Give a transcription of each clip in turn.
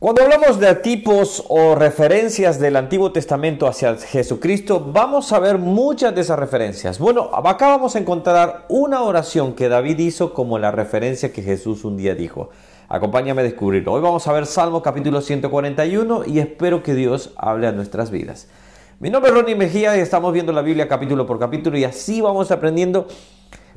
Cuando hablamos de tipos o referencias del Antiguo Testamento hacia Jesucristo, vamos a ver muchas de esas referencias. Bueno, acá vamos a encontrar una oración que David hizo como la referencia que Jesús un día dijo. Acompáñame a descubrirlo. Hoy vamos a ver Salmo capítulo 141 y espero que Dios hable a nuestras vidas. Mi nombre es Ronnie Mejía y estamos viendo la Biblia capítulo por capítulo y así vamos aprendiendo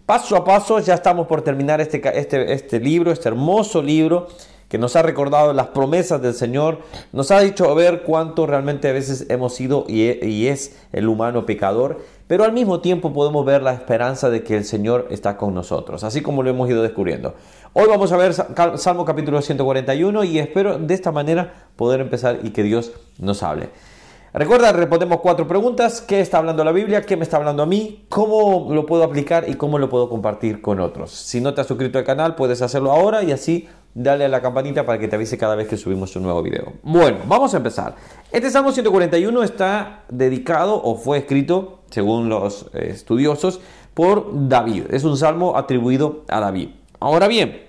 paso a paso. Ya estamos por terminar este, este, este libro, este hermoso libro que nos ha recordado las promesas del Señor, nos ha dicho ver cuánto realmente a veces hemos sido e, y es el humano pecador, pero al mismo tiempo podemos ver la esperanza de que el Señor está con nosotros, así como lo hemos ido descubriendo. Hoy vamos a ver Salmo capítulo 141 y espero de esta manera poder empezar y que Dios nos hable. Recuerda, respondemos cuatro preguntas. ¿Qué está hablando la Biblia? ¿Qué me está hablando a mí? ¿Cómo lo puedo aplicar y cómo lo puedo compartir con otros? Si no te has suscrito al canal, puedes hacerlo ahora y así dale a la campanita para que te avise cada vez que subimos un nuevo video. Bueno, vamos a empezar. Este Salmo 141 está dedicado o fue escrito, según los eh, estudiosos, por David. Es un salmo atribuido a David. Ahora bien,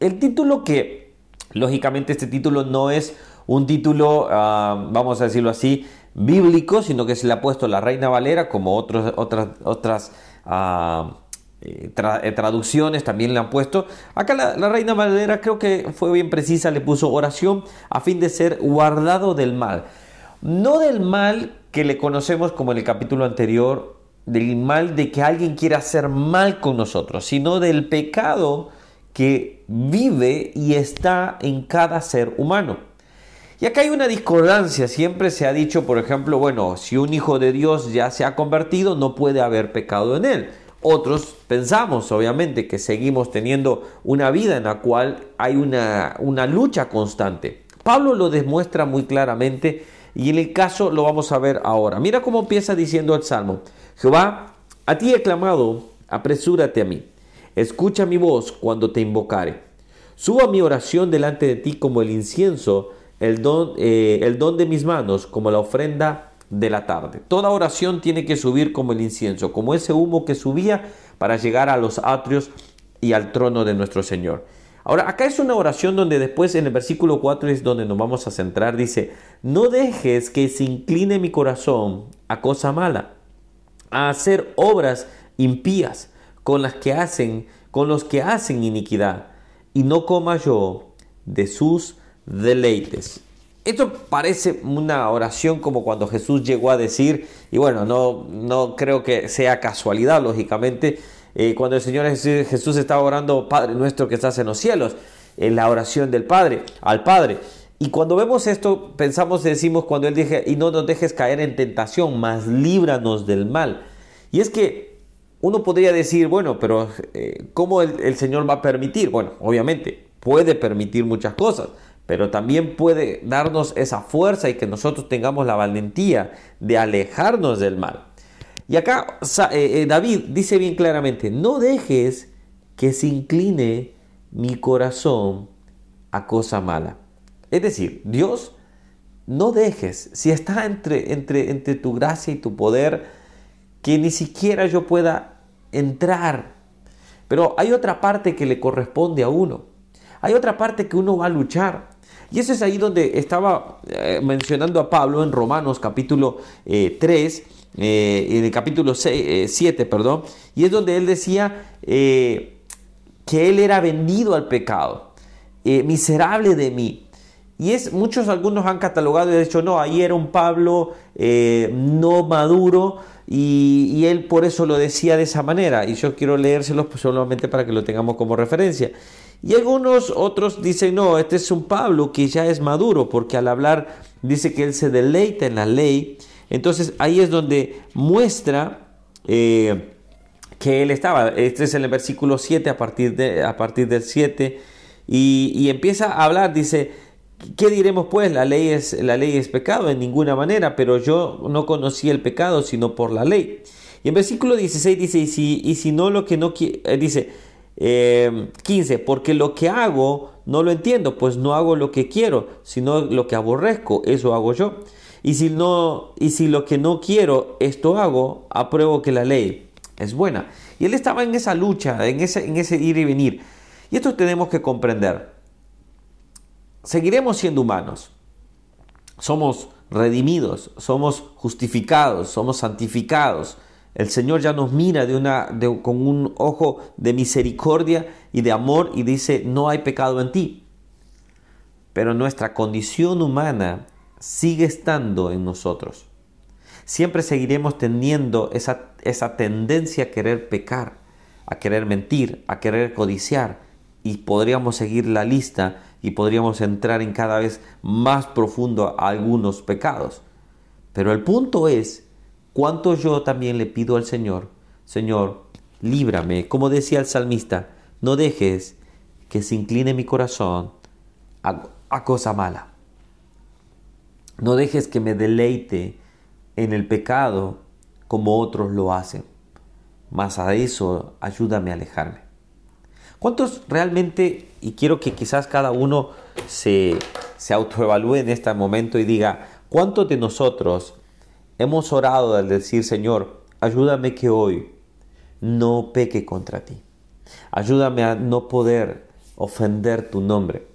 el título que, lógicamente este título no es un título, ah, vamos a decirlo así, bíblico, sino que se le ha puesto la Reina Valera como otros, otras, otras ah, eh, eh, traducciones también le han puesto. Acá la, Reina Valera creo que fue bien precisa, le puso oración a fin de ser guardado del mal. No del mal que le conocemos como en el capítulo anterior, del mal de que alguien quiera hacer mal con nosotros, sino del pecado que vive y está en cada ser humano. Y acá hay una discordancia, siempre se ha dicho, por ejemplo, bueno, si un hijo de Dios ya se ha convertido, no puede haber pecado en él. Otros pensamos, obviamente, que seguimos teniendo una vida en la cual hay una, lucha constante. Pablo lo demuestra muy claramente y en el caso lo vamos a ver ahora. Mira cómo empieza diciendo el Salmo. Jehová, a ti he clamado, apresúrate a mí. Escucha mi voz cuando te invocare. Suba mi oración delante de ti como el incienso el don, eh, el don de mis manos como la ofrenda de la tarde. Toda oración tiene que subir como el incienso, como ese humo que subía para llegar a los atrios y al trono de nuestro Señor. Ahora, acá es una oración donde después en el versículo 4 es donde nos vamos a centrar. Dice, no dejes que se incline mi corazón a cosa mala, a hacer obras impías con las que hacen, con los que hacen iniquidad, y no coma yo de sus deleites. Esto parece una oración como cuando Jesús llegó a decir, y bueno, no, no creo que sea casualidad, lógicamente, eh, cuando el Señor Jesús estaba orando, Padre nuestro que estás en los cielos, en la oración del Padre, al Padre. Y cuando vemos esto, pensamos, decimos cuando Él dije, y no nos dejes caer en tentación, mas líbranos del mal. Y es que uno podría decir, bueno, pero eh, ¿cómo el Señor va a permitir? Bueno, obviamente, puede permitir muchas cosas pero también puede darnos esa fuerza y que nosotros tengamos la valentía de alejarnos del mal. Y acá eh, eh, David dice bien claramente, no dejes que se incline mi corazón a cosa mala. Es decir, Dios, no dejes, si está entre, entre, entre tu gracia y tu poder, que ni siquiera yo pueda entrar. Pero hay otra parte que le corresponde a uno. Hay otra parte que uno va a luchar. Y eso es ahí donde estaba eh, mencionando a Pablo en Romanos capítulo 3, eh, eh, en capítulo 7, perdón, y es donde él decía que él era vendido al pecado, miserable de mí. Y es, muchos algunos han catalogado y dicho, no, ahí era un Pablo no maduro y, él por eso lo decía de esa manera. Y yo quiero leérselo solamente para que lo tengamos como referencia. Y algunos otros dicen, no, este es un Pablo que ya es maduro, porque al hablar dice que él se deleita en la ley. Entonces ahí es donde muestra eh, que él estaba. Este es en el versículo 7 a partir, de, a partir del 7. Y, y, empieza a hablar, dice, ¿qué diremos pues? La ley, es, la ley es pecado en ninguna manera, pero yo no conocí el pecado sino por la ley. Y en versículo 16 dice, y si, y si no lo que no eh, dice, 15. Em, porque lo que hago no lo entiendo, pues no hago lo que quiero, sino lo que aborrezco, eso hago yo. Y si, no, y si lo que no quiero, esto hago, apruebo que la ley es buena. Y él estaba en esa lucha, en ese, en ese ir y venir. Y esto tenemos que comprender. Seguiremos siendo humanos. Somos redimidos, somos justificados, somos santificados. El Señor ya nos mira con un ojo de misericordia y de amor y dice, no hay pecado en ti. Pero nuestra condición humana sigue estando en nosotros. Siempre seguiremos teniendo esa, esa tendencia a querer pecar, a querer mentir, a querer codiciar. Y podríamos seguir la lista y podríamos entrar en cada vez más profundo a algunos pecados. Pero el punto es, ¿cuánto yo también le pido al Señor? Señor, líbrame, como decía el salmista, no dejes que se incline mi corazón a, cosa mala. No dejes que me deleite en el pecado como otros lo hacen. Más a eso ayúdame a alejarme. ¿Cuántos realmente, y quiero que quizás cada uno se, se autoevalúe en este momento y diga, ¿cuántos de nosotros hemos orado al decir, Señor, ayúdame que hoy no peque contra ti? Ayúdame a no poder ofender tu nombre.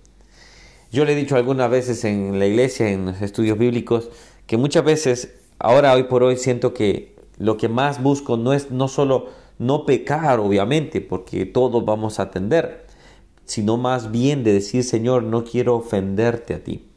Yo le he dicho algunas veces en la iglesia, en los estudios bíblicos, que muchas veces, ahora hoy por hoy, siento que lo que más busco no es no solo no pecar, obviamente, porque todos vamos a atender, sino más bien de decir, Señor, no quiero ofenderte a ti.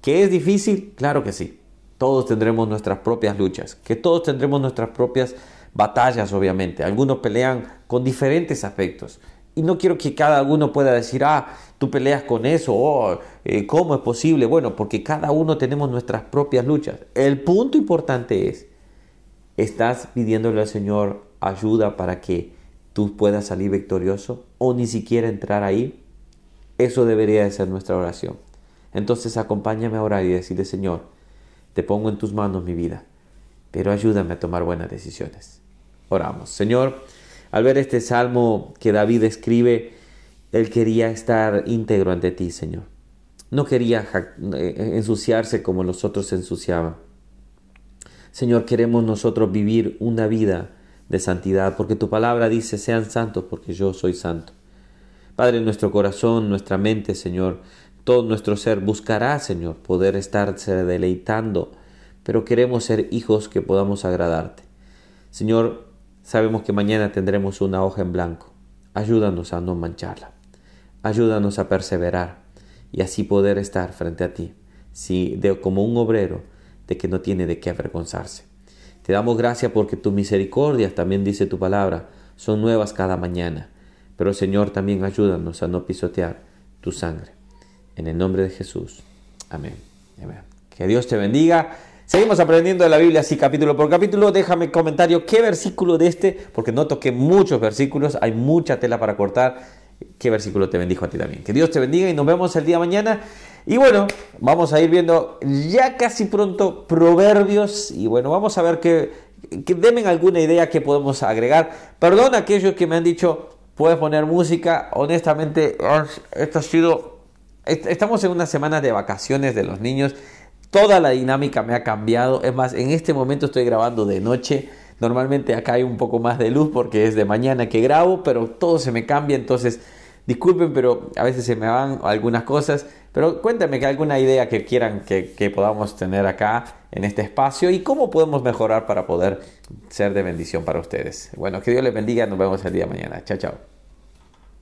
¿Que es difícil? Claro que sí. Todos tendremos nuestras propias luchas, que todos tendremos nuestras propias batallas, obviamente. Algunos pelean con diferentes aspectos. Y no quiero que cada uno pueda decir, ah, tú peleas con eso, oh, eh, ¿cómo es posible? Bueno, porque cada uno tenemos nuestras propias luchas. El punto importante es, ¿estás pidiéndole al Señor ayuda para que tú puedas salir victorioso o ni siquiera entrar ahí? Eso debería de ser nuestra oración. Entonces acompáñame a orar y decirle, Señor, te pongo en tus manos mi vida, pero ayúdame a tomar buenas decisiones. Oramos. Señor, al ver este salmo que David escribe, él quería estar íntegro ante ti, Señor. No quería eh, ensuciarse como los otros ensuciaban. Señor, queremos nosotros vivir una vida de santidad, porque tu palabra dice, sean santos porque yo soy santo. Padre, nuestro corazón, nuestra mente, Señor, todo nuestro ser buscará, Señor, poder estarse deleitando, pero queremos ser hijos que podamos agradarte. Señor, sabemos que mañana tendremos una hoja en blanco. Ayúdanos a no mancharla. Ayúdanos a perseverar y así poder estar frente a ti, si de, como un obrero de que no tiene de qué avergonzarse. Te damos gracias porque tu misericordia, también dice tu palabra, son nuevas cada mañana. Pero Señor, también ayúdanos a no pisotear tu sangre. En el nombre de Jesús. Amén. Amén. Que Dios te bendiga. Seguimos aprendiendo de la Biblia así capítulo por capítulo. Déjame comentario qué versículo de este, porque no toqué muchos versículos, hay mucha tela para cortar. ¿Qué versículo te bendijo a ti también? Que Dios te bendiga y nos vemos el día mañana. Y bueno, vamos a ir viendo ya casi pronto proverbios y bueno, vamos a ver que, que alguna idea que podemos agregar. Perdón a aquellos que me han dicho, puedes poner música. Honestamente, esto ha sido... Estamos en una semana de vacaciones de los niños. Toda la dinámica me ha cambiado. Es más, en este momento estoy grabando de noche. Normalmente acá hay un poco más de luz porque es de mañana que grabo, pero todo se me cambia. Entonces, disculpen, pero a veces se me van algunas cosas. Pero cuéntame que alguna idea que quieran que, que, podamos tener acá en este espacio y cómo podemos mejorar para poder ser de bendición para ustedes. Bueno, que Dios les bendiga. Nos vemos el día mañana. Chao, chao.